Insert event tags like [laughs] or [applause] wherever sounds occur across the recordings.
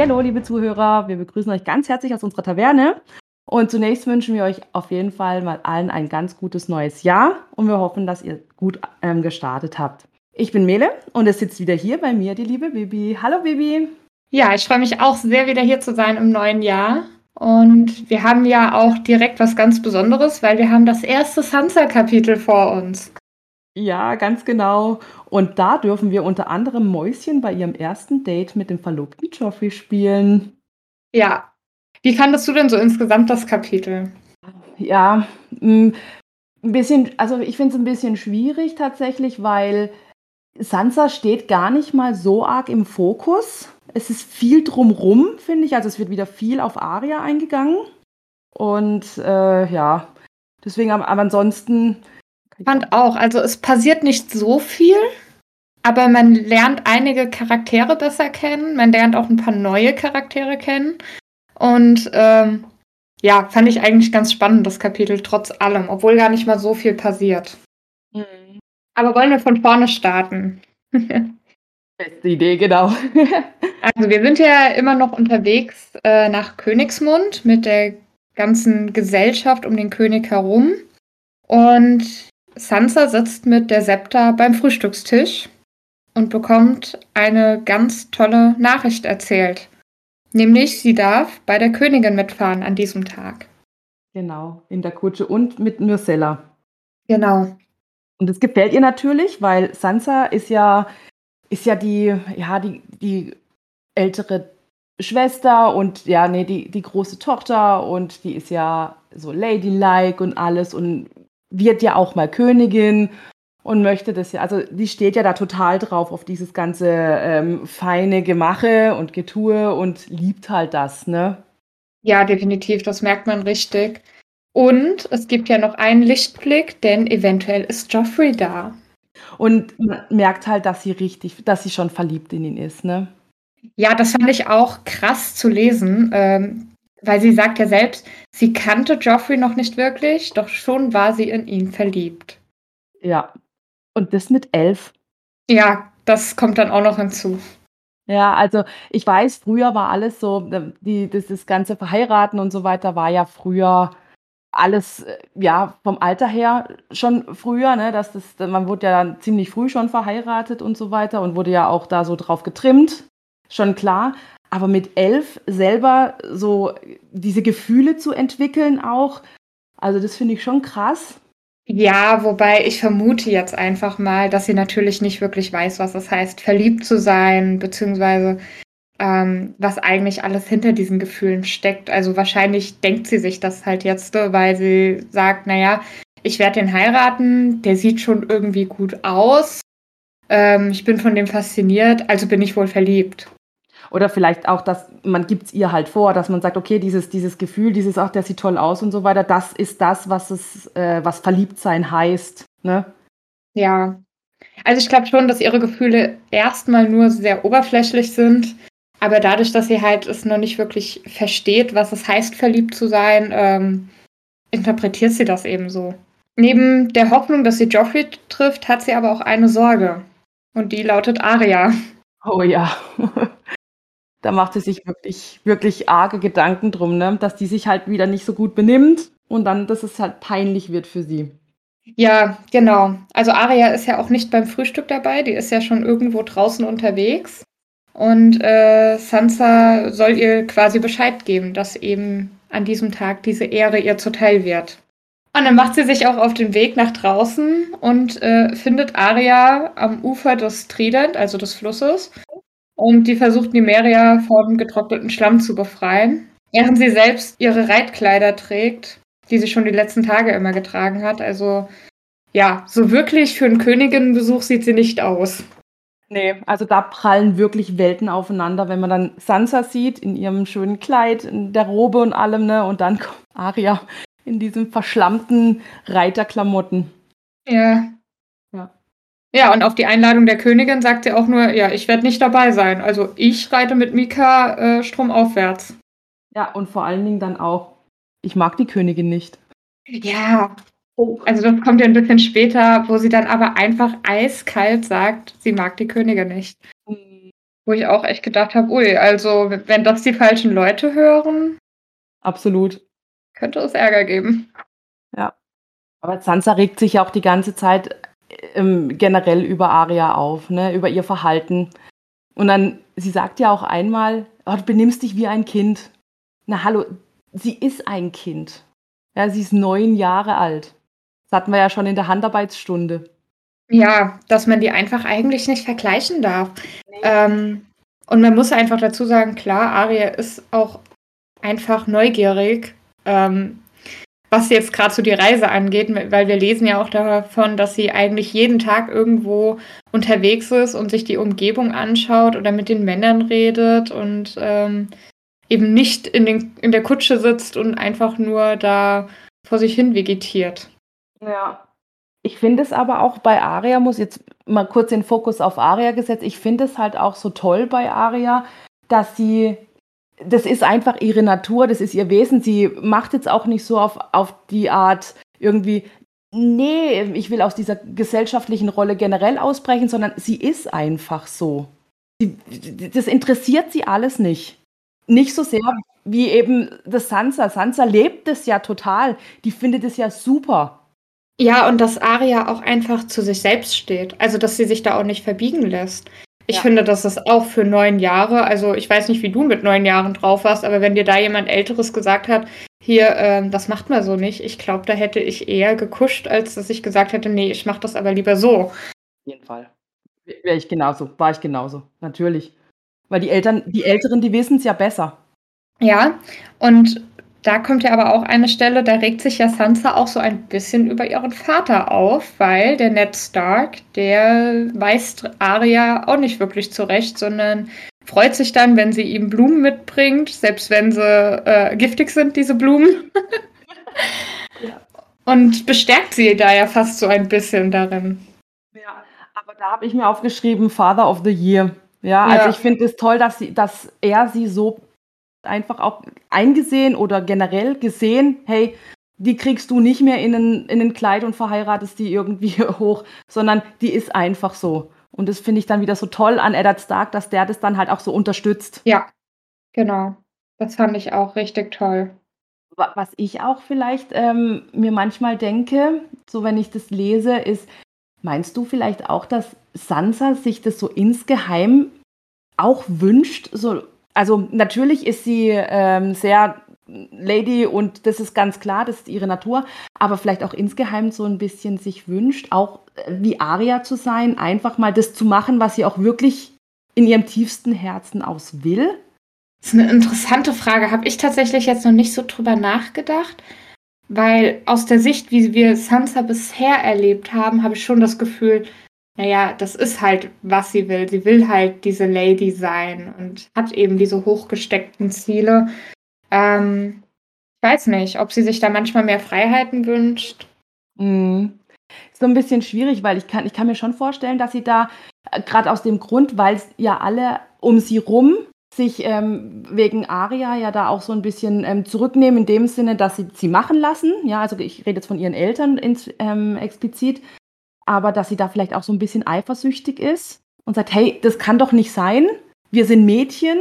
Hallo, liebe Zuhörer, wir begrüßen euch ganz herzlich aus unserer Taverne. Und zunächst wünschen wir euch auf jeden Fall mal allen ein ganz gutes neues Jahr und wir hoffen, dass ihr gut ähm, gestartet habt. Ich bin Mele und es sitzt wieder hier bei mir die liebe Bibi. Hallo Bibi. Ja, ich freue mich auch sehr, wieder hier zu sein im neuen Jahr. Und wir haben ja auch direkt was ganz Besonderes, weil wir haben das erste Sansa-Kapitel vor uns. Ja, ganz genau. Und da dürfen wir unter anderem Mäuschen bei ihrem ersten Date mit dem verlobten Joffrey spielen. Ja. Wie fandest du denn so insgesamt das Kapitel? Ja, mm, ein bisschen, also ich finde es ein bisschen schwierig tatsächlich, weil Sansa steht gar nicht mal so arg im Fokus. Es ist viel drumrum, finde ich. Also es wird wieder viel auf Aria eingegangen. Und äh, ja, deswegen, aber, ansonsten fand auch, also es passiert nicht so viel, aber man lernt einige Charaktere besser kennen. Man lernt auch ein paar neue Charaktere kennen. Und ähm, ja, fand ich eigentlich ganz spannend, das Kapitel, trotz allem, obwohl gar nicht mal so viel passiert. Mhm. Aber wollen wir von vorne starten? [laughs] Beste Idee, genau. [laughs] also wir sind ja immer noch unterwegs äh, nach Königsmund mit der ganzen Gesellschaft um den König herum. Und Sansa sitzt mit der Septa beim Frühstückstisch und bekommt eine ganz tolle Nachricht erzählt. Nämlich, sie darf bei der Königin mitfahren an diesem Tag. Genau, in der Kutsche und mit Myrcella. Genau. Und es gefällt ihr natürlich, weil Sansa ist ja, ist ja die, ja, die, die ältere Schwester und ja, nee, die, die große Tochter und die ist ja so ladylike und alles und wird ja auch mal Königin und möchte das ja, also die steht ja da total drauf auf dieses ganze ähm, feine Gemache und Getue und liebt halt das, ne? Ja, definitiv, das merkt man richtig. Und es gibt ja noch einen Lichtblick, denn eventuell ist Joffrey da. Und man merkt halt, dass sie richtig, dass sie schon verliebt in ihn ist, ne? Ja, das fand ich auch krass zu lesen. Ähm, weil sie sagt ja selbst, sie kannte Joffrey noch nicht wirklich, doch schon war sie in ihn verliebt. Ja. Und das mit elf. Ja, das kommt dann auch noch hinzu. Ja, also ich weiß, früher war alles so, äh, die, das, das ganze Verheiraten und so weiter war ja früher alles, äh, ja, vom Alter her schon früher, ne, dass das, man wurde ja dann ziemlich früh schon verheiratet und so weiter und wurde ja auch da so drauf getrimmt, schon klar. Aber mit elf selber so diese Gefühle zu entwickeln auch, also das finde ich schon krass. Ja, wobei ich vermute jetzt einfach mal, dass sie natürlich nicht wirklich weiß, was es heißt, verliebt zu sein, beziehungsweise ähm, was eigentlich alles hinter diesen Gefühlen steckt. Also wahrscheinlich denkt sie sich das halt jetzt, weil sie sagt, naja, ich werde den heiraten, der sieht schon irgendwie gut aus, ähm, ich bin von dem fasziniert, also bin ich wohl verliebt. Oder vielleicht auch, dass man gibt es ihr halt vor, dass man sagt, okay, dieses, dieses Gefühl, dieses, ach, der sieht toll aus und so weiter, das ist das, was es, äh, was Verliebtsein heißt. Ne? Ja. Also ich glaube schon, dass ihre Gefühle erstmal nur sehr oberflächlich sind. Aber dadurch, dass sie halt es noch nicht wirklich versteht, was es heißt, verliebt zu sein, ähm, interpretiert sie das eben so. Neben der Hoffnung, dass sie Joffrey trifft, hat sie aber auch eine Sorge. Und die lautet Aria. Oh ja. Da macht sie sich wirklich, wirklich arge Gedanken drum, ne? dass die sich halt wieder nicht so gut benimmt und dann, dass es halt peinlich wird für sie. Ja, genau. Also Aria ist ja auch nicht beim Frühstück dabei, die ist ja schon irgendwo draußen unterwegs. Und äh, Sansa soll ihr quasi Bescheid geben, dass eben an diesem Tag diese Ehre ihr zuteil wird. Und dann macht sie sich auch auf den Weg nach draußen und äh, findet Aria am Ufer des Trident, also des Flusses, und die versucht Nimeria vom getrockneten Schlamm zu befreien, während sie selbst ihre Reitkleider trägt, die sie schon die letzten Tage immer getragen hat. Also ja, so wirklich für einen Königinnenbesuch sieht sie nicht aus. Nee, also da prallen wirklich Welten aufeinander, wenn man dann Sansa sieht in ihrem schönen Kleid, in der Robe und allem, ne? Und dann kommt Aria in diesen verschlammten Reiterklamotten. Ja, ja, und auf die Einladung der Königin sagt sie auch nur, ja, ich werde nicht dabei sein. Also ich reite mit Mika äh, stromaufwärts. Ja, und vor allen Dingen dann auch, ich mag die Königin nicht. Ja, also das kommt ja ein bisschen später, wo sie dann aber einfach eiskalt sagt, sie mag die Königin nicht. Wo ich auch echt gedacht habe: „Ui, also wenn das die falschen Leute hören“ Absolut. „könnte es Ärger geben.“ Ja. Aber Sansa regt sich ja auch die ganze Zeit, ähm, generell über Arya auf, ne, über ihr Verhalten. Und dann sie sagt ja auch einmal: „Oh, du benimmst dich wie ein Kind.“ Na hallo, sie ist ein Kind. Ja, sie ist 9 Jahre alt. Das hatten wir ja schon in der Handarbeitsstunde. Ja, dass man die einfach eigentlich nicht vergleichen darf. Ne. Ähm, und man muss einfach dazu sagen, klar, Arya ist auch einfach neugierig, ähm, was jetzt grad so die Reise angeht, weil wir lesen ja auch davon, dass sie eigentlich jeden Tag irgendwo unterwegs ist und sich die Umgebung anschaut oder mit den Männern redet und, ähm, eben nicht in den in der Kutsche sitzt und einfach nur da vor sich hin vegetiert. Ja. Ich finde es aber auch bei Arya muss jetzt mal kurz den Fokus auf Arya gesetzt. Ich finde es halt auch so toll bei Arya, dass sie das ist einfach ihre Natur, das ist ihr Wesen. Sie macht jetzt auch nicht so auf auf die Art irgendwie: „Ne, ich will aus dieser gesellschaftlichen Rolle generell ausbrechen“, sondern sie ist einfach so. Sie das interessiert sie alles nicht. Nicht so sehr wie eben das Sansa. Sansa lebt es ja total. Die findet es ja super. Ja, und dass Arya auch einfach zu sich selbst steht. Also, dass sie sich da auch nicht verbiegen lässt. Ich Ja. finde, das ist auch für 9 Jahre also, ich weiß nicht, wie du mit 9 Jahren drauf warst, aber wenn dir da jemand Älteres gesagt hat: „Hier, ähm, das macht man so nicht“, ich glaube, da hätte ich eher gekuscht, als dass ich gesagt hätte: „Ne, ich mache das aber lieber so.“ Auf jeden Fall. Wäre ich genauso war ich genauso, natürlich. Weil die Eltern die Älteren, die wissen's ja besser. Ja, und da kommt ja aber auch eine Stelle, da regt sich ja Sansa auch so ein bisschen über ihren Vater auf, weil der Ned Stark, der weist Arya auch nicht wirklich zurecht, sondern freut sich dann, wenn sie ihm Blumen mitbringt, selbst wenn sie, äh, giftig sind, diese Blumen. [laughs] Ja. Und bestärkt sie da ja fast so ein bisschen darin. Ja, aber da habe ich mir aufgeschrieben: „Father of the Year“. Ja, also, Ja. ich finde es toll, dass sie dass er sie so einfach auch eingesehen oder generell gesehen: „Hey, die kriegst du nicht mehr in 'nen in 'nen Kleid und verheiratest die irgendwie [laughs] hoch, sondern die ist einfach so.“ Und das finde ich dann wieder so toll an Eddard Stark, dass der das dann halt auch so unterstützt. Ja, genau. Das fand ich auch richtig toll. Wa was ich auch vielleicht, ähm, mir manchmal denke, so wenn ich das lese, ist meinst du vielleicht auch, dass Sansa sich das so insgeheim auch wünscht? So also, natürlich ist sie, ähm, sehr Lady und das ist ganz klar, das ist ihre Natur, aber vielleicht auch insgeheim so 'n bisschen sich wünscht, auch, wie Arya zu sein, einfach mal das zu machen, was sie auch wirklich in ihrem tiefsten Herzen aus will? Ist 'ne interessante Frage, habe ich tatsächlich jetzt noch nicht so drüber nachgedacht, weil aus der Sicht, wie wir Sansa bisher erlebt haben, habe ich schon das Gefühl, na ja, das ist halt, was sie will. Sie will halt diese Lady sein und hat eben diese hochgesteckten Ziele. Ähm, ich weiß nicht, ob sie sich da manchmal mehr Freiheiten wünscht. Mhm. So 'n bisschen schwierig, weil ich kann ich kann mir schon vorstellen, dass sie da äh, grad aus dem Grund, weil's ja alle um sie rum sich, ähm, wegen Arya ja da auch so 'n bisschen, ähm, zurücknehmen in dem Sinne, dass sie sie machen lassen. Ja, also, ich rede jetzt von ihren Eltern ins ähm, explizit, aber dass sie da vielleicht auch so 'n bisschen eifersüchtig ist und sagt: „Hey, das kann doch nicht sein. Wir sind Mädchen,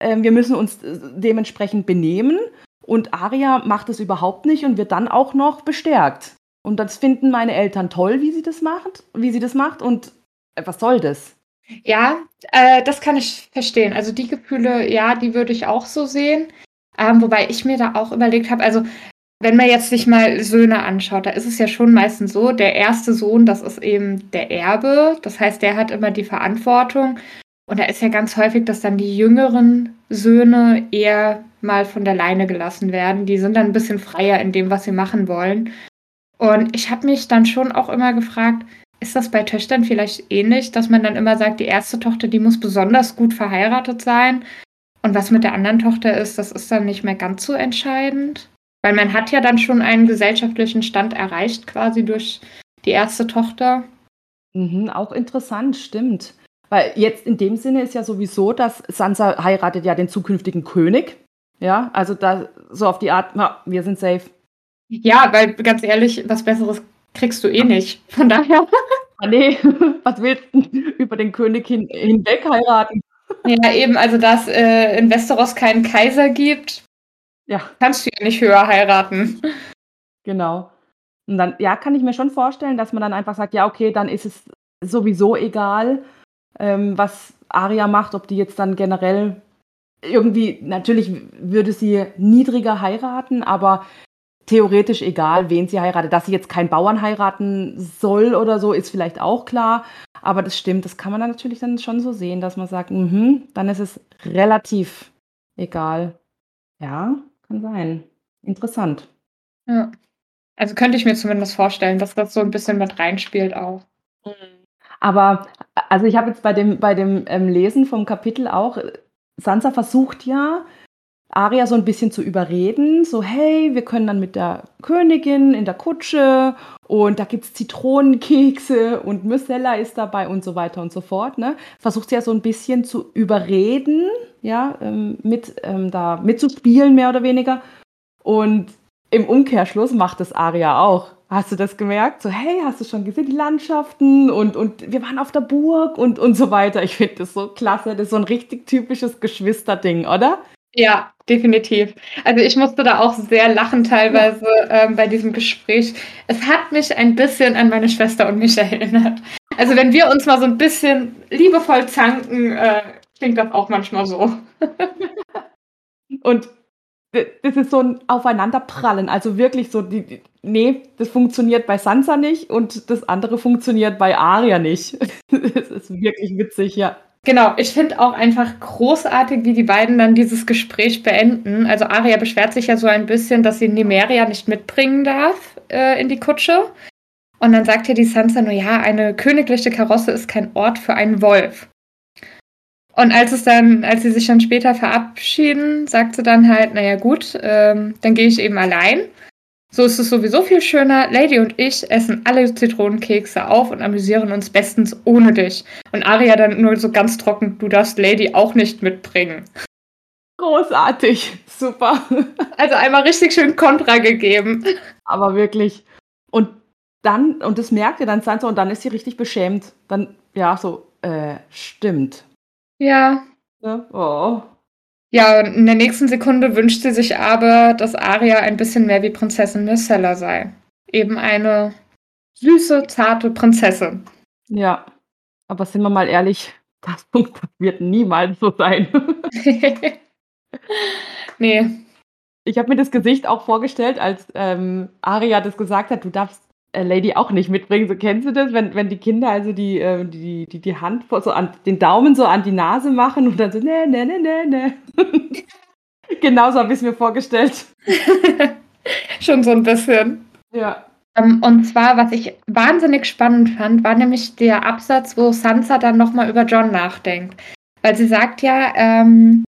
ähm, wir müssen uns, äh, dementsprechend benehmen.“ Und Arya macht das überhaupt nicht und wird dann auch noch bestärkt. Und das finden meine Eltern toll, wie sie das macht wie sie das macht und, äh, was soll das? Ja, äh, das kann ich verstehen. Also, die Gefühle, ja, die würde ich auch so sehen. Ähm, wobei ich mir da auch überlegt habe also, wenn man jetzt sich mal Söhne anschaut, da ist es ja schon meistens so, der 1. Sohn, das ist eben der Erbe. Das heißt, der hat immer die Verantwortung. Und da ist ja ganz häufig, dass dann die jüngeren Söhne eher mal von der Leine gelassen werden. Die sind dann 'n bisschen freier in dem, was sie machen wollen. Und ich habe mich dann schon auch immer gefragt, ist das bei Töchtern vielleicht ähnlich, dass man dann immer sagt, die 1. Tochter, die muss besonders gut verheiratet sein und was mit der anderen Tochter ist, das ist dann nicht mehr ganz so entscheidend? Weil man hat ja dann schon einen gesellschaftlichen Stand erreicht quasi durch die 1. Tochter. Mhm, auch interessant, stimmt. Weil jetzt in dem Sinne ist ja sowieso, dass Sansa heiratet ja den zukünftigen König. Ja, also, da so auf die Art: „Ja, wir sind safe.“ Ja, weil ganz ehrlich, was Besseres kriegst du eh nicht. Von daher Ah, ne, [laughs] was willst 'n über den König hin hinweg heiraten? Ja, eben, also dass äh, in Westeros keinen Kaiser gibt, ja. kannst du ja nicht höher heiraten. Genau. Und dann, ja, kann ich mir schon vorstellen, dass man dann einfach sagt, ja, okay, dann ist es sowieso egal, ähm, was Aria macht, ob die jetzt dann generell irgendwie, natürlich würde sie niedriger heiraten, aber theoretisch egal, wen sie heiratet. Dass sie jetzt keinen Bauern heiraten soll oder so, ist vielleicht auch klar. Aber das stimmt, das kann man dann natürlich dann schon so sehen, dass man sagt, mh, dann ist es relativ egal. Ja, kann sein. Interessant. Ja. Also könnte ich mir zumindest vorstellen, dass das so ein bisschen mit reinspielt auch. Aber also ich habe jetzt bei dem, bei dem ähm, Lesen vom Kapitel auch, Sansa versucht ja, Aria so ein bisschen zu überreden, so hey, wir können dann mit der Königin in der Kutsche und da gibt es Zitronenkekse und Myrcella ist dabei und so weiter und so fort. Ne? Versucht sie ja so ein bisschen zu überreden, ja, ähm, mit ähm, da mitzuspielen, mehr oder weniger. Und im Umkehrschluss macht es Aria auch. Hast du das gemerkt? So, hey, hast du schon gesehen, die Landschaften und, und wir waren auf der Burg und, und so weiter. Ich finde das so klasse. Das ist so ein richtig typisches Geschwisterding, oder? Ja, definitiv. Also ich musste da auch sehr lachen teilweise ähm, bei diesem Gespräch. Es hat mich ein bisschen an meine Schwester und mich [laughs] erinnert. Also wenn wir uns mal so ein bisschen liebevoll zanken, äh, klingt das auch manchmal so. und das ist so ein Aufeinanderprallen. Also wirklich so, die, die, nee, das funktioniert bei Sansa nicht und das andere funktioniert bei Arya nicht. [laughs] das ist wirklich witzig, ja. Genau, ich finde auch einfach großartig, wie die beiden dann dieses Gespräch beenden. Also Aria beschwert sich ja so ein bisschen, dass sie Nimeria nicht mitbringen darf äh, in die Kutsche. Und dann sagt ja die Sansa nur, ja, eine königliche Karosse ist kein Ort für einen Wolf. Und als es dann, als sie sich dann später verabschieden, sagt sie dann halt, naja gut, ähm, dann gehe ich eben allein. So ist es sowieso viel schöner. Lady und ich essen alle Zitronenkekse auf und amüsieren uns bestens ohne dich. Und Aria dann nur so ganz trocken, du darfst Lady auch nicht mitbringen. Großartig, super. Also einmal richtig schön Kontra gegeben. Aber wirklich. Und dann, und das merkt ihr dann Sansa, und dann ist sie richtig beschämt. Dann, ja, so, äh, stimmt. Ja. ja. Oh. Ja, in der nächsten Sekunde wünscht sie sich aber, dass Aria ein bisschen mehr wie Prinzessin Myrcella sei. Eben eine süße, zarte Prinzessin. Ja, aber sind wir mal ehrlich, [laughs] das wird niemals so sein. [laughs] nee. Ich habe mir das Gesicht auch vorgestellt, als ähm, Aria das gesagt hat, du darfst Lady auch nicht mitbringen. So kennst du das, wenn, wenn die Kinder also die, äh, die, die, die Hand vor, so an den Daumen so an die Nase machen und dann so, ne, ne, ne, ne, ne. [laughs] Genauso habe ich es mir vorgestellt. [laughs] Schon so ein bisschen. Ja. Um, ähm, und zwar, was ich wahnsinnig spannend fand, war nämlich der Absatz, wo Sansa dann nochmal über John nachdenkt. Weil sie sagt ja, ähm,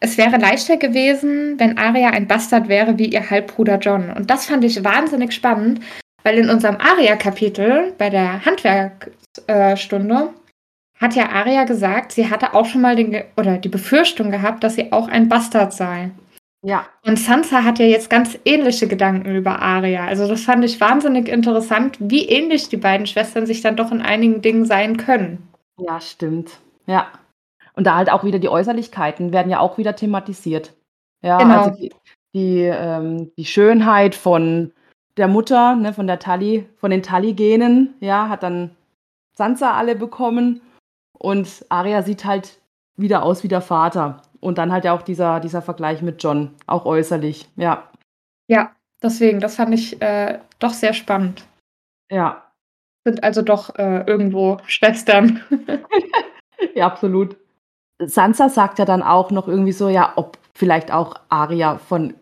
es wäre leichter gewesen, wenn Arya ein Bastard wäre wie ihr Halbbruder John. Und das fand ich wahnsinnig spannend, weil in unserem Aria-Kapitel bei der Handwerkstunde hat ja Aria gesagt, sie hatte auch schon mal den, oder die Befürchtung gehabt, dass sie auch ein Bastard sei. Ja. Und Sansa hat ja jetzt ganz ähnliche Gedanken über Aria. Also das fand ich wahnsinnig interessant, wie ähnlich die beiden Schwestern sich dann doch in einigen Dingen sein können. Ja, stimmt. Ja. Und da halt auch wieder die Äußerlichkeiten werden ja auch wieder thematisiert. Ja, genau. also die, die, ähm, die Schönheit von der Mutter, ne, von der Tully, von den Tully-Genen, ja, hat dann Sansa alle bekommen und Arya sieht halt wieder aus wie der Vater. Und dann halt ja auch dieser, dieser Vergleich mit John, auch äußerlich, ja. Ja, deswegen, das fand ich äh, doch sehr spannend. Ja. Sind also doch äh, irgendwo Schwestern. [laughs] [laughs] ja, absolut. Sansa sagt ja dann auch noch irgendwie so, ja, ob vielleicht auch Arya von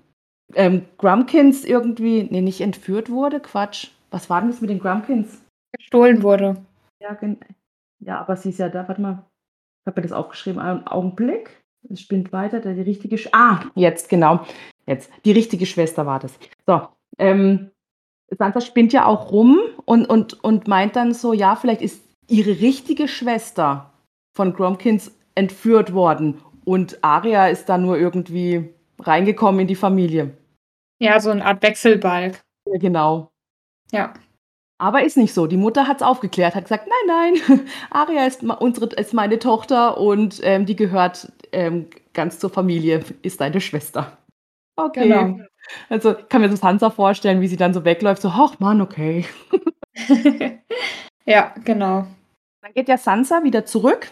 ähm, Grumpkins irgendwie, nee, nicht entführt wurde, Quatsch. Was war denn das mit den Grumpkins? Gestohlen wurde. Ja, ja aber sie ist ja da, warte mal. Ich habe mir das aufgeschrieben, einen Augenblick. Es spinnt weiter, da die richtige, Sch ah, jetzt, genau. Jetzt, die richtige Schwester war das. So, ähm, Sansa spinnt ja auch rum und, und, und meint dann so, ja, vielleicht ist ihre richtige Schwester von Grumpkins entführt worden und Aria ist da nur irgendwie reingekommen in die Familie. Ja, so eine Art Wechselbalg. Ja, genau. Ja. Aber ist nicht so. Die Mutter hat's aufgeklärt, hat gesagt: „Nein, nein, [laughs] Aria ist unsere ist meine Tochter und, ähm, die gehört, ähm, ganz zur Familie, ist deine Schwester.“ Genau. Okay. Also, ich kann mir Sansa vorstellen, wie sie dann so wegläuft, so: „Ach Mann, okay.“ [laughs] Ja, genau. Dann geht ja Sansa wieder zurück,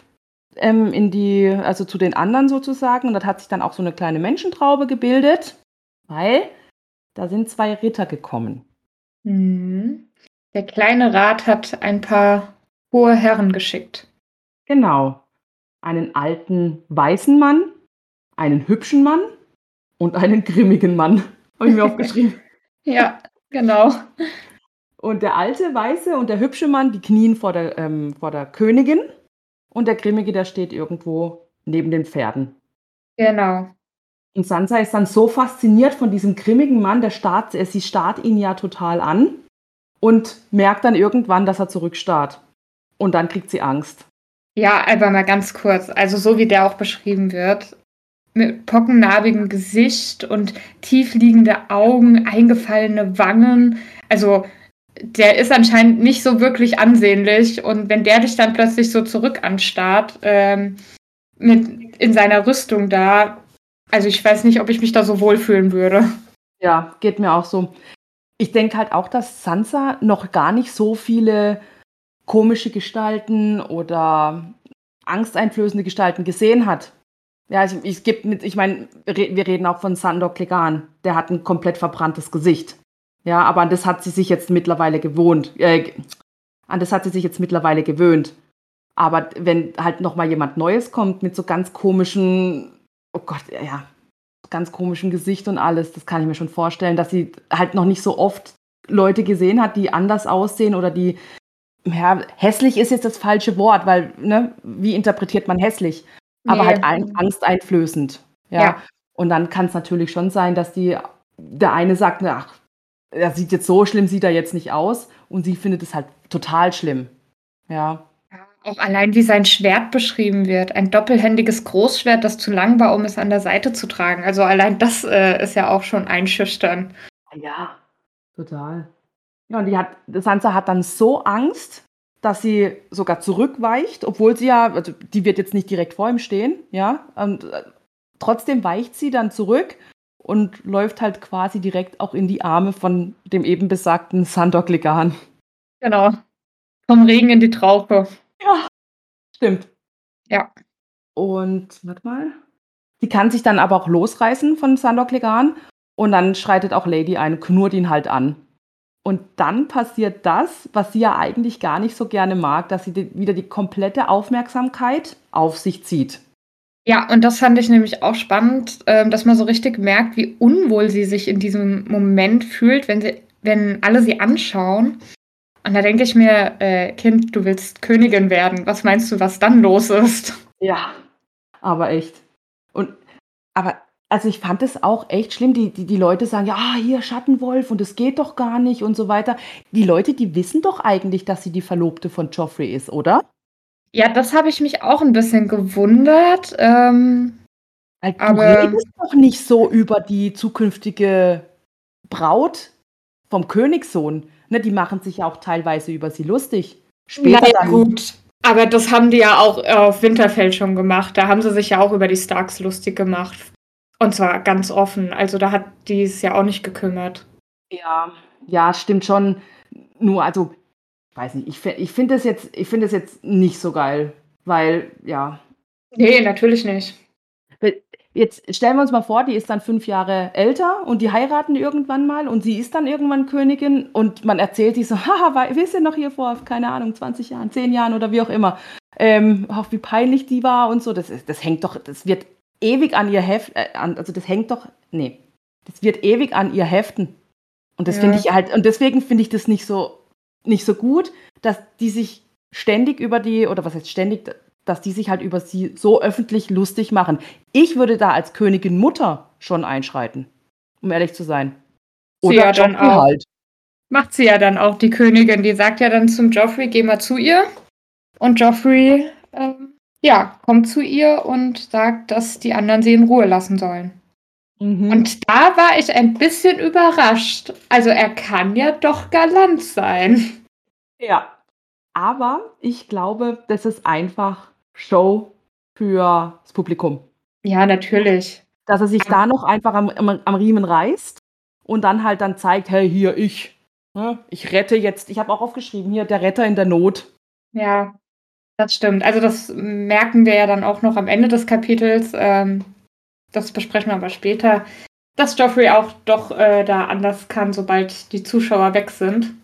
ähm, in die also, zu den anderen sozusagen und dort hat sich dann auch so 'ne kleine Menschentraube gebildet, weil da sind 2 Ritter gekommen. Mhm. Der kleine Rat hat ein paar hohe Herren geschickt. Genau. Einen alten weißen Mann, einen hübschen Mann und einen grimmigen Mann, [laughs] habe ich mir aufgeschrieben. [laughs] Ja, genau. Und der alte Weiße und der hübsche Mann, die knien vor der ähm, vor der Königin und der Grimmige, der steht irgendwo neben den Pferden. Genau. Und Sansa ist dann so fasziniert von diesem grimmigen Mann, der starrt äh, sie starrt ihn ja total an und merkt dann irgendwann, dass er zurückstarrt. Und dann kriegt sie Angst. Ja, aber mal ganz kurz, also so wie der auch beschrieben wird, mit pockennarbigem Gesicht und tiefliegende Augen, eingefallene Wangen. Also, der ist anscheinend nicht so wirklich ansehnlich und wenn der dich dann plötzlich so zurück anstarrt, ähm, mit in seiner Rüstung da, also ich weiß nicht, ob ich mich da so wohlfühlen würde. Ja, geht mir auch so. Ich denke halt auch, dass Sansa noch gar nicht so viele komische Gestalten oder angsteinflößende Gestalten gesehen hat. Ja, also gibt mit ich meine, wir reden auch von Sandor Clegane. Der hat 'n komplett verbranntes Gesicht. Ja, aber an das hat sie sich jetzt mittlerweile gewohnt äh, an das hat sie sich jetzt mittlerweile gewöhnt. Aber wenn halt noch mal jemand Neues kommt mit so ganz komischen oh Gott, ja, ganz komischem Gesicht und alles, das kann ich mir schon vorstellen, dass sie halt noch nicht so oft Leute gesehen hat, die anders aussehen oder die ja, hässlich ist jetzt das falsche Wort, weil, ne, wie interpretiert man hässlich? Aber Ne. halt ein angsteinflößend, ja. Ja. Und dann kann's natürlich schon sein, dass die der eine sagt: „Ne, ach, er sieht jetzt so schlimm sieht er jetzt nicht aus.“ Und sie findet es halt total schlimm. Ja. Auch allein wie sein Schwert beschrieben wird. Ein doppelhändiges Großschwert, das zu lang war, um es an der Seite zu tragen. Also allein das, äh, ist ja auch schon einschüchternd. Ja, total. Ja, und die hat Sansa hat dann so Angst, dass sie sogar zurückweicht, obwohl sie ja also, die wird jetzt nicht direkt vor ihm stehen, ja? Und, äh, trotzdem weicht sie dann zurück und läuft halt quasi direkt auch in die Arme von dem eben besagten Sandor Clegane. Genau. Vom Regen in die Traufe. Ja, stimmt. Ja. Und warte mal. Sie kann sich dann aber auch losreißen von Sandor Clegane und dann schreitet auch Lady ein, knurrt ihn halt an. Und dann passiert das, was sie ja eigentlich gar nicht so gerne mag, dass sie wieder die komplette Aufmerksamkeit auf sich zieht. Ja, und das fand ich nämlich auch spannend, ähm, dass man so richtig merkt, wie unwohl sie sich in diesem Moment fühlt, wenn sie wenn alle sie anschauen. Und da denke ich mir: „Äh, Kind, du willst Königin werden. Was meinst du, was dann los ist?“ Ja, aber echt. Und aber also, ich fand es auch echt schlimm, die die die Leute sagen: „Ja, hier Schattenwolf und das geht doch gar nicht“ und so weiter. Die Leute, die wissen doch eigentlich, dass sie die Verlobte von Joffrey ist, oder? Ja, das habe ich mich auch 'n bisschen gewundert, ähm, Weil du aber redest doch nicht so über die zukünftige Braut vom Königssohn, ne? Die machen sich ja auch teilweise über sie lustig. Später ja, dann. gut. Aber das haben die ja auch auf Winterfell schon gemacht. Da haben sie sich ja auch über die Starks lustig gemacht. Und zwar ganz offen. Also, da hat die's ja auch nicht gekümmert. Ja, ja, stimmt schon. Nur also, weiß nicht, ich ich finde das jetzt ich finde das jetzt nicht so geil, weil ja. Ne, natürlich nicht. Jetzt stellen wir uns mal vor, die ist dann 5 Jahre älter und die heiraten irgendwann mal und sie ist dann irgendwann Königin und man erzählt die so: [laughs] „Haha, wisst ihr noch hier vor, keine Ahnung, 20 Jahren, 10 Jahren“ oder wie auch immer, ähm, ach, wie peinlich die war und so. Das ist das hängt doch das wird ewig an ihr heft äh, an also, das hängt doch ne, das wird ewig an ihr heften. Und das finde Ja. ich halt und deswegen finde ich das nicht so nicht so gut, dass die sich ständig über die oder was heißt ständig, dass die sich halt über sie so öffentlich lustig machen. Ich würde da als Königin Mutter schon einschreiten, um ehrlich zu sein. Sie Oder ja dann auch. halt. Macht sie ja dann auch, die Königin. Die sagt ja dann zum Joffrey: „Geh mal zu ihr.“ Und Joffrey, ähm, ja, kommt zu ihr und sagt, dass die anderen sie in Ruhe lassen sollen. Mhm. Und da war ich ein bisschen überrascht. Also, er kann ja doch galant sein. Ja. Aber ich glaube, das ist einfach Show fürs Publikum. Ja, natürlich. Dass er sich da noch einfach am am am Riemen reißt und dann halt dann zeigt: „Hey, hier ich, ne? Ich rette jetzt“ ich habe auch aufgeschrieben hier: „Der Retter in der Not.“ Ja, das stimmt. Also, das merken wir ja dann auch noch am Ende des Kapitels, ähm, das besprechen wir aber später, dass Joffrey auch doch, äh, da anders kann, sobald die Zuschauer weg sind.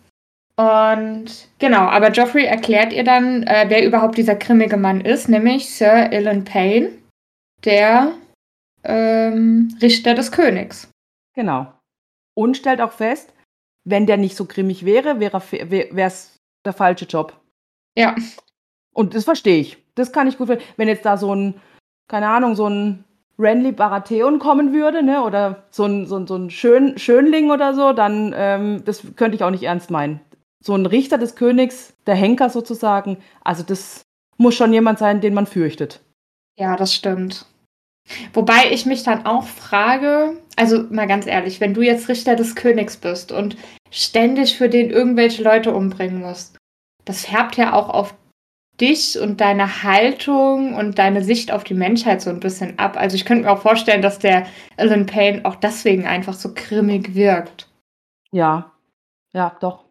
Und genau, aber Joffrey erklärt ihr dann, äh, wer überhaupt dieser grimmige Mann ist, nämlich Sir Ilan Payne, der, ähm, Richter des Königs. Genau. Und stellt auch fest, wenn der nicht so grimmig wäre, wäre wär wär's der falsche Job. Ja. Und das verstehe ich. Das kann ich gut ver wenn jetzt da so 'n keine Ahnung, so 'n Renly Baratheon kommen würde, ne, oder so 'n so 'n so 'n Schön Schönling oder so, dann, ähm das könnte ich auch nicht ernst meinen. So 'n Richter des Königs, der Henker sozusagen, also das muss schon jemand sein, den man fürchtet. Ja, das stimmt. Wobei ich mich dann auch frage also, mal ganz ehrlich, wenn du jetzt Richter des Königs bist und ständig für den irgendwelche Leute umbringen musst, das färbt ja auch auf dich und deine Haltung und deine Sicht auf die Menschheit so 'n bisschen ab. Also, ich könnte mir auch vorstellen, dass der Ilan Payne auch deswegen einfach so grimmig wirkt. Ja. Ja, doch.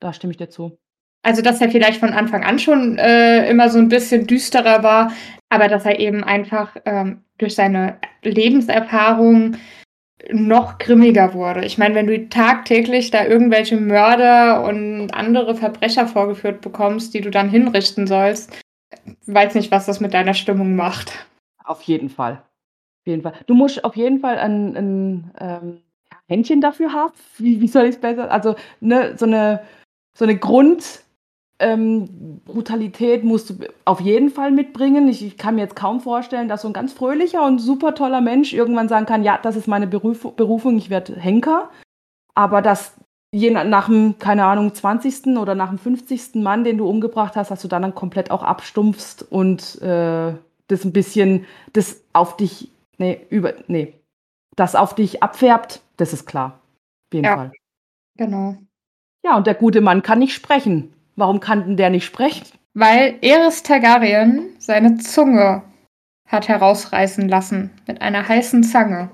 Da stimme ich dir zu. Also, dass er vielleicht von Anfang an schon, äh, immer so 'n bisschen düsterer war, aber dass er eben einfach, ähm, durch seine Lebenserfahrung noch grimmiger wurde. Ich meine, wenn du tagtäglich da irgendwelche Mörder und andere Verbrecher vorgeführt bekommst, die du dann hinrichten sollst, weiß nicht, was das mit deiner Stimmung macht. Auf jeden Fall. Auf jeden Fall. Du musst auf jeden Fall 'n 'n, ähm, Händchen dafür haben. Wie wie soll ich's besser also, ne, so 'ne so 'ne Grund ähm, Brutalität musst du auf jeden Fall mitbringen. Ich ich kann mir jetzt kaum vorstellen, dass so 'n ganz fröhlicher und super toller Mensch irgendwann sagen kann: „Ja, das ist meine Beruf Berufung, ich werde Henker.“ Aber dass je na nach dem, keine Ahnung, 20. oder nach dem 50. Mann, den du umgebracht hast, dass du dann dann komplett auch abstumpfst und, äh, das 'n bisschen das auf dich ne, über ne, das auf dich abfärbt, das ist klar. Auf jeden Ja, Fall. genau. Ja, und der gute Mann kann nicht sprechen. Warum kann denn der nicht sprechen? Weil Aerys Targaryen seine Zunge hat herausreißen lassen mit einer heißen Zange.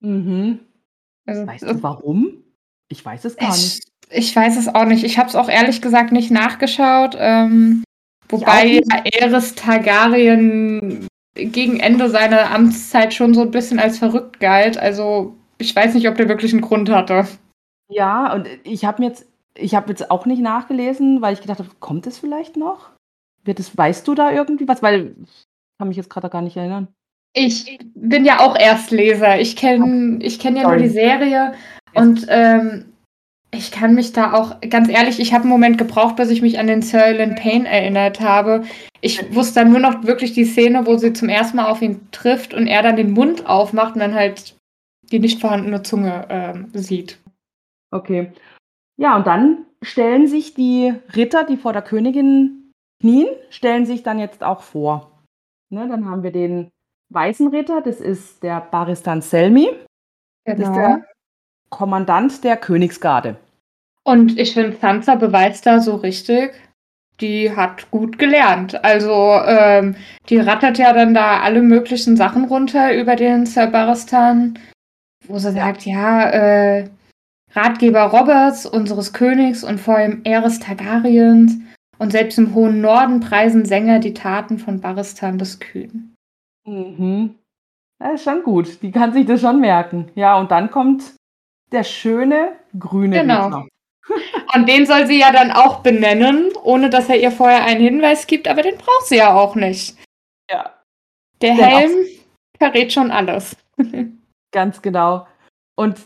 Mhm. Also, Weißt du warum? Ich weiß es gar Ich nicht. ich weiß es auch nicht. Ich habe es auch ehrlich gesagt nicht nachgeschaut, ähm, wobei Aerys Targaryen gegen Ende seiner Amtszeit schon so 'n bisschen als verrückt galt. Also, ich weiß nicht, ob der wirklich 'n Grund hatte. Ja, und ich habe mir jetzt ich habe jetzt auch nicht nachgelesen, weil ich gedacht habe: „Kommt es vielleicht noch?“ Wird es weißt du da irgendwie was? Weil ich kann mich jetzt grade gar nicht erinnern. Ich bin ja auch Erstleser. Ich kenne ich kenne ja nur die Sorry. Serie und, ähm, ich kann mich da auch ganz ehrlich, ich habe 'n Moment gebraucht, bis ich mich an den Sir Ilan Payne erinnert habe. Ich wusste dann nur noch wirklich die Szene, wo sie zum ersten Mal auf ihn trifft und er dann den Mund aufmacht und dann halt die nicht vorhandene Zunge, ähm, sieht. Okay. Ja, und dann stellen sich die Ritter, die vor der Königin knien, stellen sich dann jetzt auch vor. Ne, dann haben wir den weißen Ritter, das ist der Barristan Selmy. Das ist Genau. der Kommandant der Königsgarde. Und ich finde, Sansa beweist da so richtig, die hat gut gelernt. Also, ähm, die rattert ja dann da alle möglichen Sachen runter über den Sir Barristan, wo sie sagt, ja, äh, Ratgeber Roberts, unseres Königs und vor allem Aerys Targaryens und selbst im hohen Norden preisen Sänger die Taten von Barristan des Kühnen. Mhm. Ja, ist schon gut. Die kann sich das schon merken. Ja, und dann kommt der schöne grüne Genau. [laughs] Und den soll sie ja dann auch benennen, ohne dass er ihr vorher einen Hinweis gibt, aber den braucht sie ja auch nicht. Ja. Der Helm verrät schon alles. [laughs] Ganz genau. Und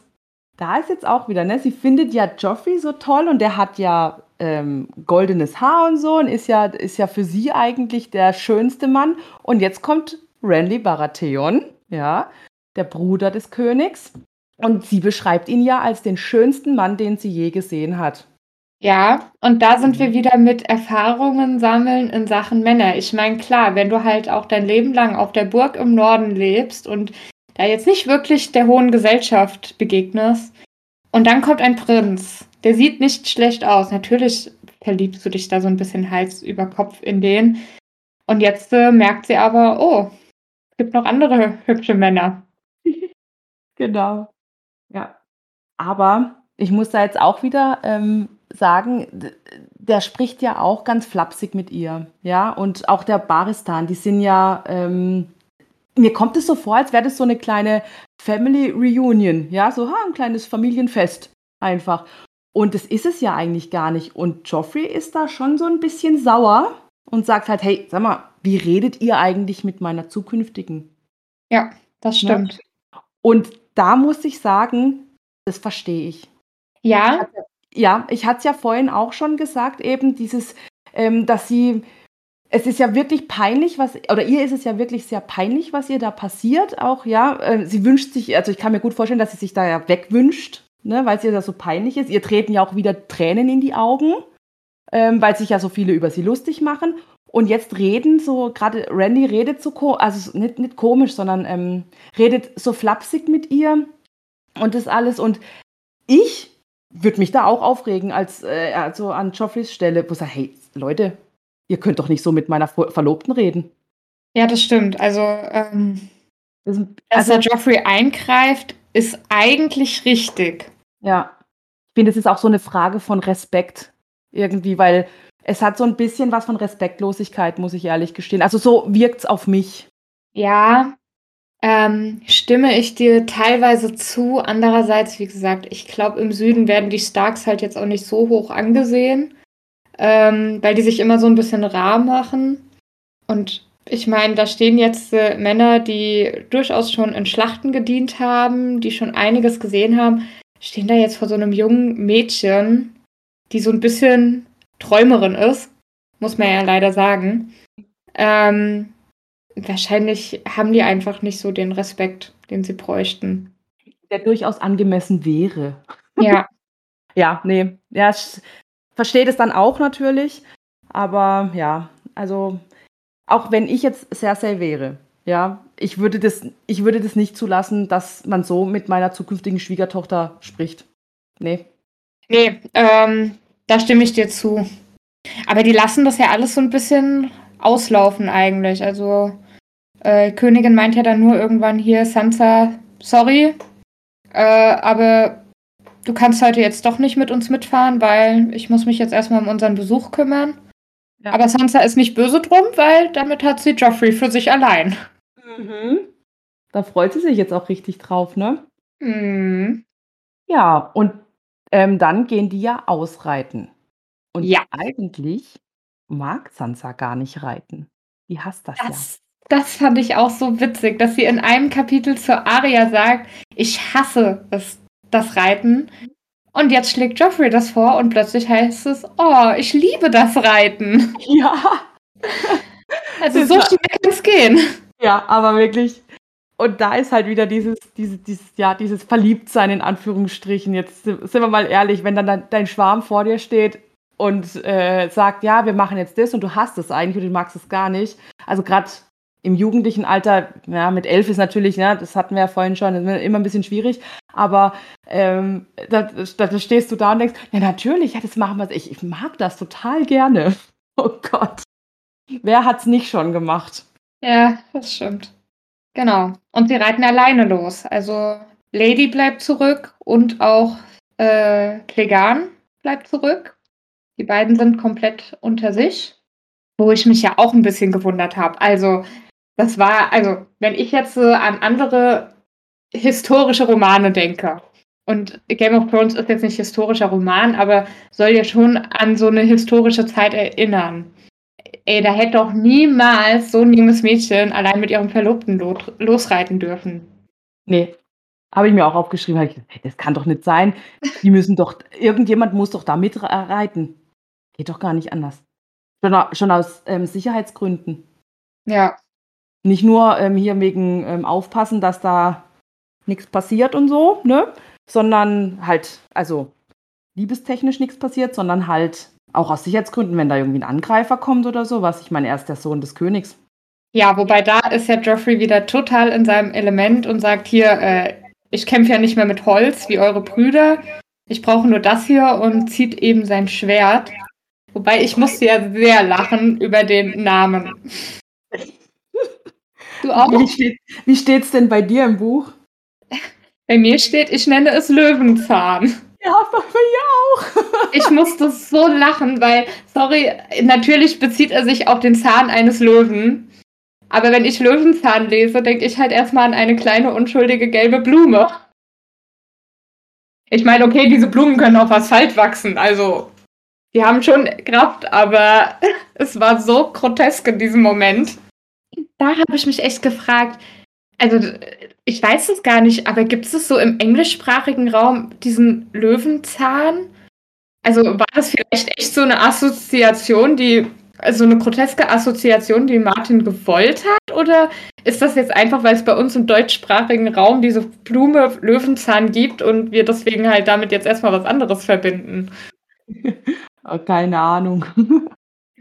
da ist jetzt auch wieder, ne, sie findet ja Joffrey so toll und der hat ja, ähm, goldenes Haar und so und ist ja ist ja für sie eigentlich der schönste Mann. Und jetzt kommt Renly Baratheon, ja, der Bruder des Königs. Und sie beschreibt ihn ja als den schönsten Mann, den sie je gesehen hat. Ja, und da sind wir wieder mit Erfahrungen sammeln in Sachen Männer. Ich meine, klar, wenn du halt auch dein Leben lang auf der Burg im Norden lebst und da jetzt nicht wirklich der hohen Gesellschaft begegnest und dann kommt ein Prinz, der sieht nicht schlecht aus. Natürlich verliebst du dich da so ein bisschen Hals über Kopf in den. Und jetzt äh, merkt sie aber, oh, es gibt noch andere hübsche Männer. [laughs] genau. Ja. Aber ich muss da jetzt auch wieder ähm, sagen, der spricht ja auch ganz flapsig mit ihr. Ja, und auch der Baristan, die sind ja. Ähm, mir kommt es so vor, als wäre das so eine kleine Family Reunion. Ja, so ha, ein kleines Familienfest einfach. Und das ist es ja eigentlich gar nicht. Und Joffrey ist da schon so ein bisschen sauer und sagt halt, hey, sag mal, wie redet ihr eigentlich mit meiner zukünftigen? Ja, das ne? stimmt. Und da muss ich sagen, das verstehe ich. Ja. Ja, ich hatte es ja vorhin auch schon gesagt, eben dieses, ähm, dass sie, es ist ja wirklich peinlich, was, oder ihr ist es ja wirklich sehr peinlich, was ihr da passiert, auch, ja. Äh, sie wünscht sich, also ich kann mir gut vorstellen, dass sie sich da ja wegwünscht, ne, weil es ihr da so peinlich ist. Ihr treten ja auch wieder Tränen in die Augen, ähm, weil sich ja so viele über sie lustig machen. Und jetzt reden so, gerade Randy redet so, also nicht, nicht komisch, sondern ähm, redet so flapsig mit ihr und das alles. Und ich würde mich da auch aufregen, als äh, also an Joffreys Stelle, wo ich sage, hey, Leute, ihr könnt doch nicht so mit meiner Verlobten reden. Ja, das stimmt. Also, ähm, das, dass also, er Joffrey eingreift, ist eigentlich richtig. Ja. Ich finde, es ist auch so eine Frage von Respekt irgendwie, weil es hat so ein bisschen was von Respektlosigkeit, muss ich ehrlich gestehen. Also so wirkt es auf mich. Ja, ähm, stimme ich dir teilweise zu. Andererseits, wie gesagt, ich glaube, im Süden werden die Starks halt jetzt auch nicht so hoch angesehen, ähm, weil die sich immer so ein bisschen rar machen. Und ich meine, da stehen jetzt äh, Männer, die durchaus schon in Schlachten gedient haben, die schon einiges gesehen haben, stehen da jetzt vor so einem jungen Mädchen, die so ein bisschen Träumerin ist, muss man ja leider sagen. Ähm, wahrscheinlich haben die einfach nicht so den Respekt, den sie bräuchten. Der durchaus angemessen wäre. Ja. [laughs] ja, nee. Ja, ich verstehe das dann auch natürlich. Aber ja, also auch wenn ich jetzt Cersei wäre, ja, ich würde das, ich würde das nicht zulassen, dass man so mit meiner zukünftigen Schwiegertochter spricht. Nee. Nee, ähm, da stimme ich dir zu. Aber die lassen das ja alles so ein bisschen auslaufen eigentlich. Also äh, Königin meint ja dann nur irgendwann hier, Sansa, sorry, äh, aber du kannst heute jetzt doch nicht mit uns mitfahren, weil ich muss mich jetzt erstmal um unseren Besuch kümmern. Ja. Aber Sansa ist nicht böse drum, weil damit hat sie Joffrey für sich allein. Mhm. Da freut sie sich jetzt auch richtig drauf, ne? Mhm. Ja, und ähm, dann gehen die ja ausreiten. Und Ja. eigentlich mag Sansa gar nicht reiten. Die hasst das ja. Das das fand ich auch so witzig, dass sie in einem Kapitel zur Arya sagt: „Ich hasse es das Reiten.“ Und jetzt schlägt Joffrey das vor und plötzlich heißt es: „Oh, ich liebe das Reiten.“ [laughs] Ja. Also, so schnell kann es gehen. Ja, aber wirklich und da ist halt wieder dieses, dieses, dieses, ja, dieses Verliebtsein in Anführungsstrichen. Jetzt sind wir mal ehrlich, wenn dann dein, dein Schwarm vor dir steht und äh, sagt, ja, wir machen jetzt das und du hast es eigentlich und du magst es gar nicht. Also gerade im jugendlichen Alter, ja, mit elf ist natürlich, ja, das hatten wir ja vorhin schon, immer ein bisschen schwierig, aber ähm, da, da, stehst du da und denkst, ja, natürlich, ja, das machen wir. Ich, ich mag das total gerne. [laughs] Oh Gott. Wer hat's nicht schon gemacht? Ja, das stimmt. Genau. Und sie reiten alleine los. Also Lady bleibt zurück und auch äh, Clegane bleibt zurück. Die beiden sind komplett unter sich. Wo ich mich ja auch ein bisschen gewundert habe. Also, das war, also, wenn ich jetzt äh, an andere historische Romane denke, und Game of Thrones ist jetzt nicht historischer Roman, aber soll ja schon an so eine historische Zeit erinnern. Ey, da hätte doch niemals so ein junges Mädchen allein mit ihrem Verlobten lo losreiten dürfen. Nee, habe ich mir auch aufgeschrieben. Ich, hey, das kann doch nicht sein. Die müssen doch, irgendjemand muss doch da mitreiten. Geht doch gar nicht anders. Schon, schon aus ähm, Sicherheitsgründen. Ja. Nicht nur ähm, hier wegen ähm, Aufpassen, dass da nichts passiert und so, ne? Sondern halt, also liebestechnisch nichts passiert, sondern halt auch aus Sicherheitsgründen, wenn da irgendwie ein Angreifer kommt oder sowas. Ich meine, er ist der Sohn des Königs. Ja, wobei da ist ja Joffrey wieder total in seinem Element und sagt hier, äh, ich kämpfe ja nicht mehr mit Holz wie eure Brüder. Ich brauche nur das hier und zieht eben sein Schwert. Wobei ich musste ja sehr lachen über den Namen. Du auch? Wie, steht, wie steht's denn bei dir im Buch? Bei mir steht, ich nenne es Löwenzahn. Ja, bei mir auch. [laughs] ich musste so lachen, weil, sorry, natürlich bezieht er sich auf den Zahn eines Löwen. Aber wenn ich Löwenzahn lese, denke ich halt erstmal an eine kleine, unschuldige gelbe Blume. Ich meine, okay, diese Blumen können auf Asphalt wachsen, also die haben schon Kraft, aber [laughs] es war so grotesk in diesem Moment. Da habe ich mich echt gefragt, also ich weiß es gar nicht, aber gibt es so im englischsprachigen Raum diesen Löwenzahn? Also war das vielleicht echt so eine Assoziation, die, also eine groteske Assoziation, die Martin gewollt hat? Oder ist das jetzt einfach, weil es bei uns im deutschsprachigen Raum diese Blume Löwenzahn gibt und wir deswegen halt damit jetzt erstmal was anderes verbinden? [laughs] Keine Ahnung.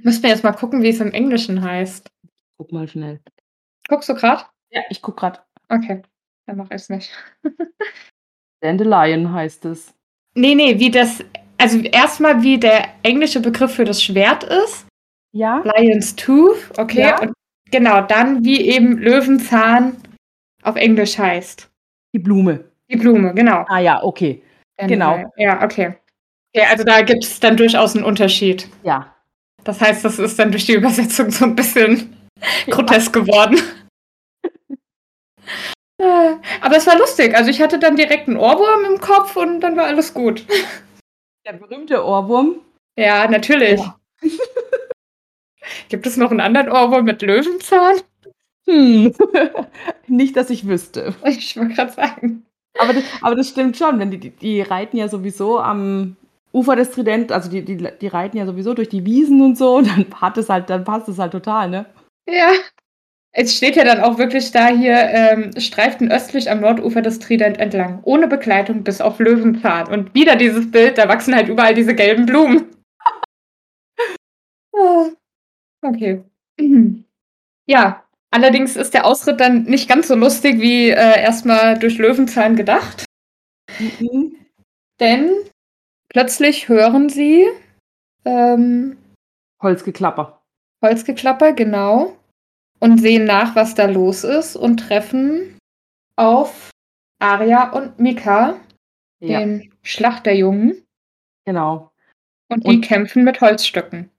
Müssen wir jetzt mal gucken, wie es im Englischen heißt. Guck mal schnell. Guckst du gerade? Ja, ich guck gerade. Okay, dann mach ich es nicht. [laughs] Dandelion heißt es. Nee, nee, wie das, also erstmal wie der englische Begriff für das Schwert ist. Ja. Lion's Tooth, okay. Ja. Und genau, dann wie eben Löwenzahn auf Englisch heißt. Die Blume. Die Blume, genau. Ah ja, okay. Genau. Ja, okay. Ja, also da gibt es dann durchaus einen Unterschied. Ja. Das heißt, das ist dann durch die Übersetzung so ein bisschen [laughs] grotesk geworden. Äh, aber es war lustig. Also ich hatte dann direkt einen Ohrwurm im Kopf und dann war alles gut. Der berühmte Ohrwurm? Ja, natürlich. Ja. [laughs] Gibt es noch einen anderen Ohrwurm mit Löwenzahn? Hm. [laughs] Nicht, dass ich wüsste. Ich wollte gerade sagen. Aber das, aber das stimmt schon, wenn die, die, die reiten ja sowieso am Ufer des Trident, also die, die, die reiten ja sowieso durch die Wiesen und so, und dann hat es halt, dann passt es halt total, ne? Ja. Es steht ja dann auch wirklich da hier, ähm, streiften östlich am Nordufer des Trident entlang, ohne Begleitung bis auf Löwenzahn. Und wieder dieses Bild, da wachsen halt überall diese gelben Blumen. oh. [laughs] Okay. [clears throat] Ja, allerdings ist der Ausritt dann nicht ganz so lustig wie äh, erstmal durch Löwenzahn gedacht. Mhm. Denn Plötzlich hören sie ähm, Holzgeklapper. Holzgeklapper, genau. Und sehen nach, was da los ist und treffen auf Aria und Mika, ja. den Schlachterjungen. Genau. Und die und, kämpfen mit Holzstöcken.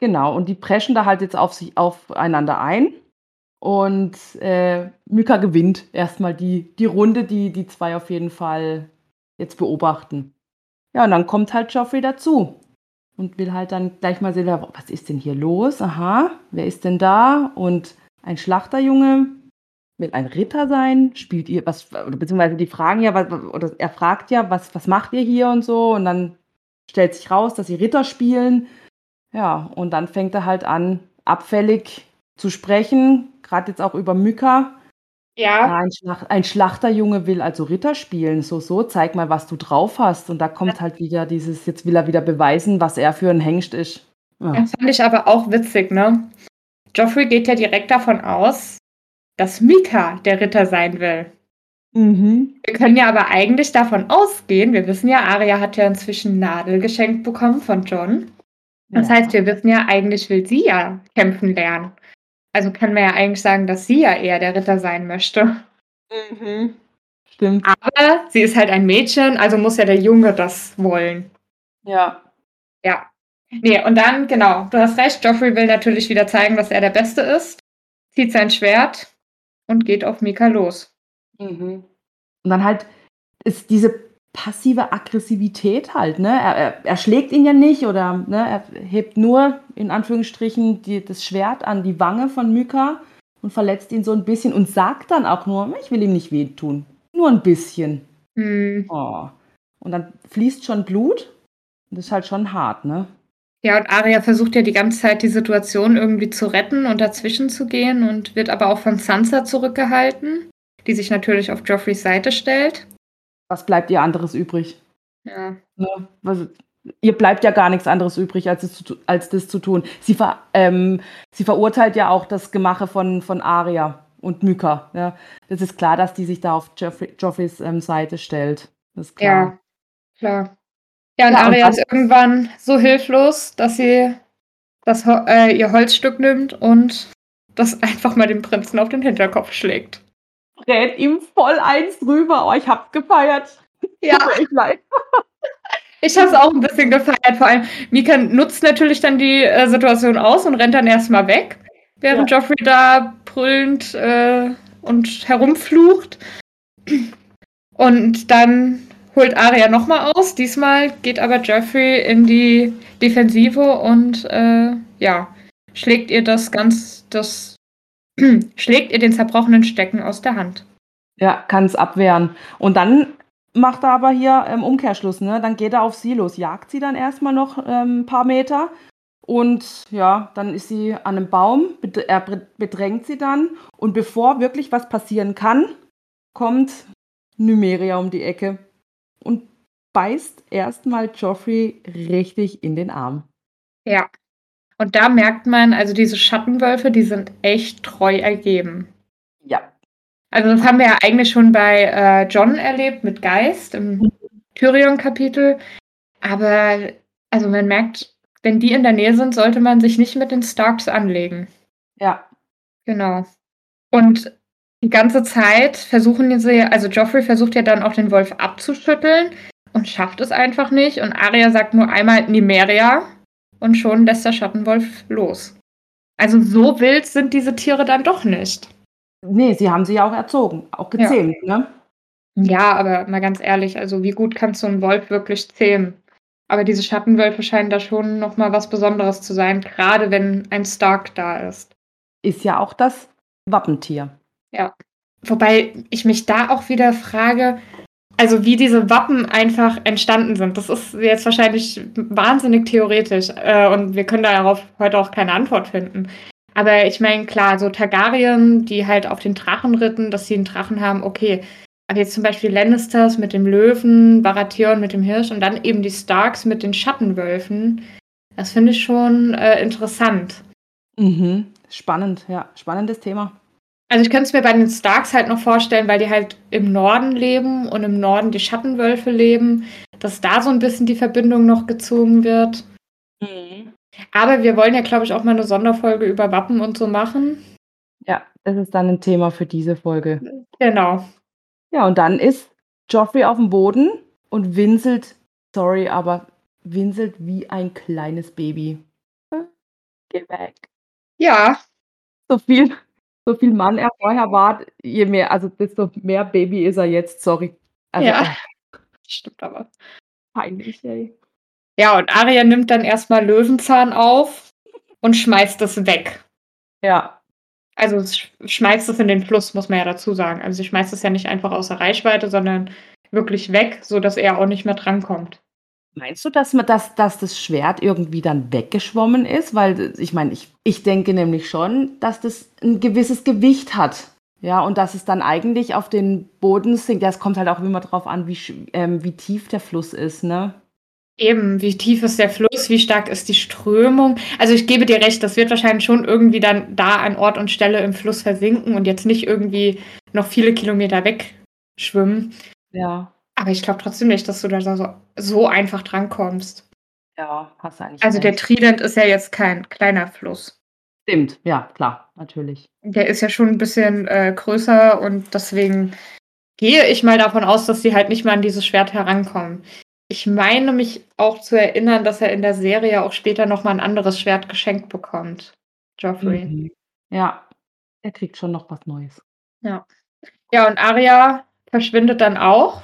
Genau, und die preschen da halt jetzt auf sich aufeinander ein. Und äh, Mika gewinnt erstmal die, die Runde, die die zwei auf jeden Fall jetzt beobachten. Ja, und dann kommt halt Joffrey dazu und will halt dann gleich mal sehen, was ist denn hier los? Aha, wer ist denn da? Und ein Schlachterjunge will ein Ritter sein, spielt ihr was, oder beziehungsweise die fragen ja, was, oder er fragt ja, was, was macht ihr hier und so, und dann stellt sich raus, dass sie Ritter spielen. Ja, und dann fängt er halt an, abfällig zu sprechen, gerade jetzt auch über Myka. Ja. Ein, Schlacht, ein Schlachterjunge will also Ritter spielen. So, so, zeig mal, was du drauf hast. Und da kommt halt wieder dieses, jetzt will er wieder beweisen, was er für ein Hengst ist. Ja. Das fand ich aber auch witzig, ne? Joffrey geht ja direkt davon aus, dass Mika der Ritter sein will. Mhm. Wir können ja aber eigentlich davon ausgehen, wir wissen ja, Arya hat ja inzwischen Nadel geschenkt bekommen von John. Das ja. heißt, wir wissen ja, eigentlich will sie ja kämpfen lernen. Also kann man ja eigentlich sagen, dass sie ja eher der Ritter sein möchte. Mhm. Stimmt. Aber sie ist halt ein Mädchen, also muss ja der Junge das wollen. Ja. Ja. Nee, und dann, genau, du hast recht, Joffrey will natürlich wieder zeigen, dass er der Beste ist, zieht sein Schwert und geht auf Mika los. Mhm. Und dann halt ist diese passive Aggressivität halt, ne? Er, er, er, schlägt ihn ja nicht oder ne, er hebt nur in Anführungsstrichen die, das Schwert an die Wange von Myka und verletzt ihn so ein bisschen und sagt dann auch nur, ich will ihm nicht wehtun. Nur ein bisschen. Mhm. Oh. Und dann fließt schon Blut. Das ist halt schon hart, ne? Ja, und Arya versucht ja die ganze Zeit die Situation irgendwie zu retten und dazwischen zu gehen und wird aber auch von Sansa zurückgehalten, die sich natürlich auf Joffreys Seite stellt was bleibt ihr anderes übrig? Ja. Ne? Was, ihr bleibt ja gar nichts anderes übrig, als, es zu, als das zu tun. Sie, ver, ähm, sie verurteilt ja auch das Gemache von, von Aria und Myka. Ja? Das ist klar, dass die sich da auf Joffrey, Joffreys ähm, Seite stellt. Das ist klar. Ja, klar. Ja, und ja, Arya ist irgendwann so hilflos, dass sie das, äh, ihr Holzstück nimmt und das einfach mal dem Prinzen auf den Hinterkopf schlägt. Rät ihm voll eins drüber. Oh, ich hab's gefeiert. Ja. [laughs] ich leid. Ich habe es auch ein bisschen gefeiert. Vor allem, Mika nutzt natürlich dann die äh, Situation aus und rennt dann erstmal weg, während ja. Joffrey da brüllend äh, und herumflucht. Und dann holt Arya nochmal aus. Diesmal geht aber Joffrey in die Defensive und äh, ja, schlägt ihr das ganz, das [clears throat] schlägt ihr den zerbrochenen Stecken aus der Hand. Ja, kann es abwehren. Und dann macht er aber hier im Umkehrschluss, ne? Dann geht er auf sie los, jagt sie dann erstmal noch ähm, ein paar Meter und ja, dann ist sie an einem Baum, er bedrängt sie dann und bevor wirklich was passieren kann, kommt Numeria um die Ecke und beißt erstmal Joffrey richtig in den Arm. Ja. Und da merkt man, also diese Schattenwölfe, die sind echt treu ergeben. Ja. Also das haben wir ja eigentlich schon bei äh, John erlebt mit Geist im Tyrion-Kapitel. Aber also man merkt, wenn die in der Nähe sind, sollte man sich nicht mit den Starks anlegen. Ja. Genau. Und die ganze Zeit versuchen sie, also Joffrey versucht ja dann auch den Wolf abzuschütteln und schafft es einfach nicht. Und Arya sagt nur einmal Nimeria und schon lässt der Schattenwolf los. Also so wild sind diese Tiere dann doch nicht. Nee, sie haben sie ja auch erzogen, auch gezähmt, ja. ne? Ja, aber mal ganz ehrlich, also wie gut kannst du einen Wolf wirklich zähmen? Aber diese Schattenwölfe scheinen da schon nochmal was Besonderes zu sein, gerade wenn ein Stark da ist. Ist ja auch das Wappentier. Ja. Wobei ich mich da auch wieder frage, also wie diese Wappen einfach entstanden sind. Das ist jetzt wahrscheinlich wahnsinnig theoretisch äh, und wir können darauf heute auch keine Antwort finden. Aber ich meine, klar, so Targaryen, die halt auf den Drachen ritten, dass sie einen Drachen haben, okay. Aber jetzt zum Beispiel Lannisters mit dem Löwen, Baratheon mit dem Hirsch und dann eben die Starks mit den Schattenwölfen. Das finde ich schon äh, interessant. Mhm. Spannend, ja. Spannendes Thema. Also ich könnte es mir bei den Starks halt noch vorstellen, weil die halt im Norden leben und im Norden die Schattenwölfe leben, dass da so ein bisschen die Verbindung noch gezogen wird. Mhm. Aber wir wollen ja, glaube ich, auch mal eine Sonderfolge über Wappen und so machen. Ja, das ist dann ein Thema für diese Folge. Genau. Ja, und dann ist Joffrey auf dem Boden und winselt, sorry, aber winselt wie ein kleines Baby. Geh weg. Ja. So viel, so viel Mann er vorher war, je mehr, also desto mehr Baby ist er jetzt, sorry. Also, ja. Äh, [laughs] Stimmt aber. Peinlich, ey. Ja, und Arya nimmt dann erstmal Löwenzahn auf und schmeißt es weg. Ja. Also schmeißt es in den Fluss, muss man ja dazu sagen. Also sie schmeißt es ja nicht einfach außer Reichweite, sondern wirklich weg, sodass er auch nicht mehr drankommt. Meinst du, dass, man das, dass das Schwert irgendwie dann weggeschwommen ist? Weil ich meine, ich, ich denke nämlich schon, dass das ein gewisses Gewicht hat. Ja, und dass es dann eigentlich auf den Boden sinkt. Ja, es kommt halt auch immer darauf an, wie, ähm, wie tief der Fluss ist, ne? Eben, wie tief ist der Fluss, wie stark ist die Strömung? Also ich gebe dir recht, das wird wahrscheinlich schon irgendwie dann da an Ort und Stelle im Fluss versinken und jetzt nicht irgendwie noch viele Kilometer wegschwimmen. Ja. Aber ich glaube trotzdem nicht, dass du da so, so einfach drankommst. Ja, hast du eigentlich. Also der Trident ist ja jetzt kein kleiner Fluss. Stimmt, ja, klar, natürlich. Der ist ja schon ein bisschen äh, größer und deswegen gehe ich mal davon aus, dass sie halt nicht mal an dieses Schwert herankommen. Ich meine mich auch zu erinnern, dass er in der Serie auch später noch mal ein anderes Schwert geschenkt bekommt, Joffrey. Mhm. Ja, er kriegt schon noch was Neues. Ja. Ja, und Arya verschwindet dann auch,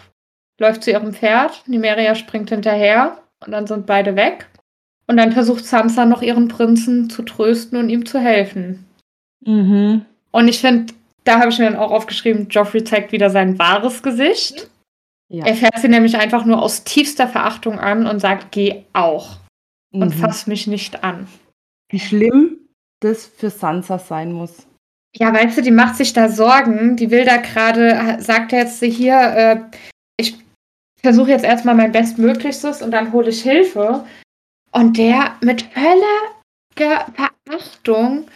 läuft zu ihrem Pferd, Nimeria springt hinterher und dann sind beide weg. Und dann versucht Sansa noch ihren Prinzen zu trösten und ihm zu helfen. Mhm. Und ich finde, da habe ich mir dann auch aufgeschrieben, Joffrey zeigt wieder sein wahres Gesicht. Ja. Er fährt sie nämlich einfach nur aus tiefster Verachtung an und sagt, geh auch. Mhm. Und fass mich nicht an. Wie schlimm das für Sansa sein muss. Ja, weißt du, die macht sich da Sorgen. Die will da gerade, sagt jetzt hier, äh, ich versuche jetzt erstmal mein Bestmöglichstes und dann hole ich Hilfe. Und der mit völliger Verachtung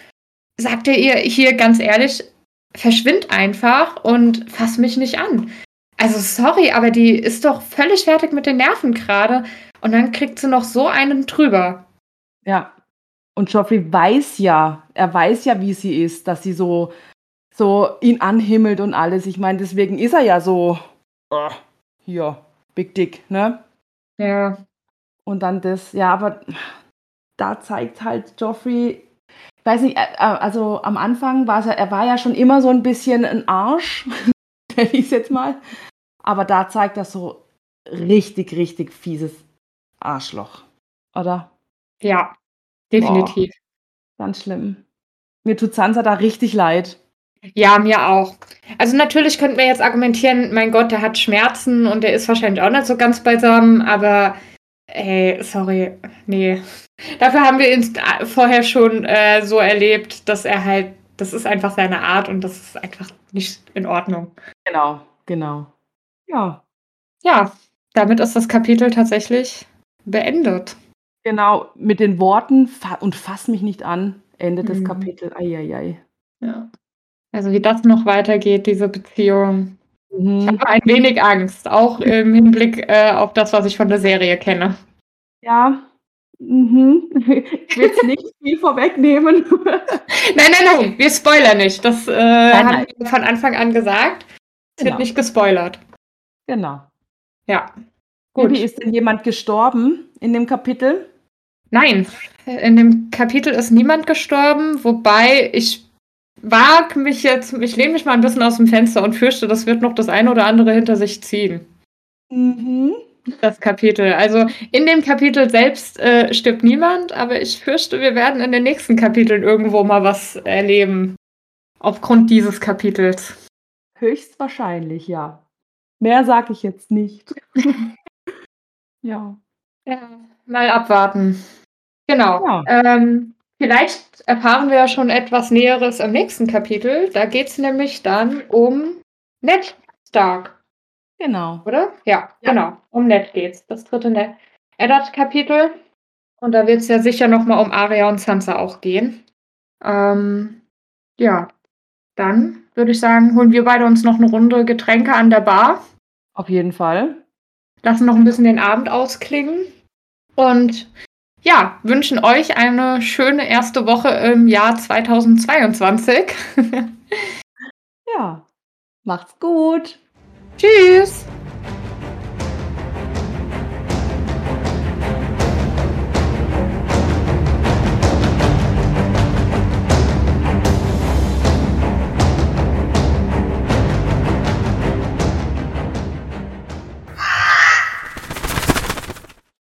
sagt er ihr hier ganz ehrlich, verschwind einfach und fass mich nicht an. Also sorry, aber die ist doch völlig fertig mit den Nerven gerade Und dann kriegt sie noch so einen drüber. Ja. Und Joffrey weiß ja, er weiß ja, wie sie ist, dass sie so, so ihn anhimmelt und alles. Ich meine, deswegen ist er ja so, uh, hier, Big Dick, ne? Ja. Und dann das, ja, aber da zeigt halt Joffrey, ich weiß nicht, also am Anfang war er, er war ja schon immer so ein bisschen ein Arsch, [laughs] nenne ich es jetzt mal. Aber da zeigt er so richtig, richtig fieses Arschloch, oder? Ja, definitiv. Boah, ganz schlimm. Mir tut Sansa da richtig leid. Ja, mir auch. Also natürlich könnten wir jetzt argumentieren, mein Gott, der hat Schmerzen und der ist wahrscheinlich auch nicht so ganz beisammen, aber ey, sorry, nee. Dafür haben wir ihn vorher schon äh, so erlebt, dass er halt, das ist einfach seine Art und das ist einfach nicht in Ordnung. Genau, genau. Ja. Ja, damit ist das Kapitel tatsächlich beendet. Genau, mit den Worten und fass mich nicht an, endet mhm. das Kapitel. Eieiei. Ja. Also wie das noch weitergeht, diese Beziehung. Mhm. Ich habe ein wenig Angst, auch im Hinblick äh, auf das, was ich von der Serie kenne. Ja. Mhm. Ich will jetzt nicht viel vorwegnehmen. [laughs] nein, nein, nein, wir spoilern nicht. Das äh, nein, haben wir von Anfang an gesagt. Es genau. wird nicht gespoilert. Genau. Ja. Gut. Wie ist denn jemand gestorben in dem Kapitel? Nein, in dem Kapitel ist niemand gestorben, wobei ich wage mich jetzt, ich lehne mich mal ein bisschen aus dem Fenster und fürchte, das wird noch das eine oder andere hinter sich ziehen. Mhm. Das Kapitel. Also in dem Kapitel selbst äh, stirbt niemand, aber ich fürchte, wir werden in den nächsten Kapiteln irgendwo mal was erleben. Aufgrund dieses Kapitels. Höchstwahrscheinlich, ja. Mehr sage ich jetzt nicht. [laughs] ja. ja. Mal abwarten. Genau. Ja. Ähm, Vielleicht erfahren wir ja schon etwas Näheres im nächsten Kapitel. Da geht es nämlich dann um Ned Stark. Genau. Oder? Ja, ja. genau. Um Ned geht's. Das dritte Ned Eddard-Kapitel. Und da wird es ja sicher nochmal um Arya und Sansa auch gehen. Ähm, ja, dann würde ich sagen, holen wir beide uns noch eine Runde Getränke an der Bar. Auf jeden Fall. Lassen noch ein bisschen den Abend ausklingen. Und ja, wünschen euch eine schöne erste Woche im Jahr 2022. [laughs] ja, macht's gut. Tschüss.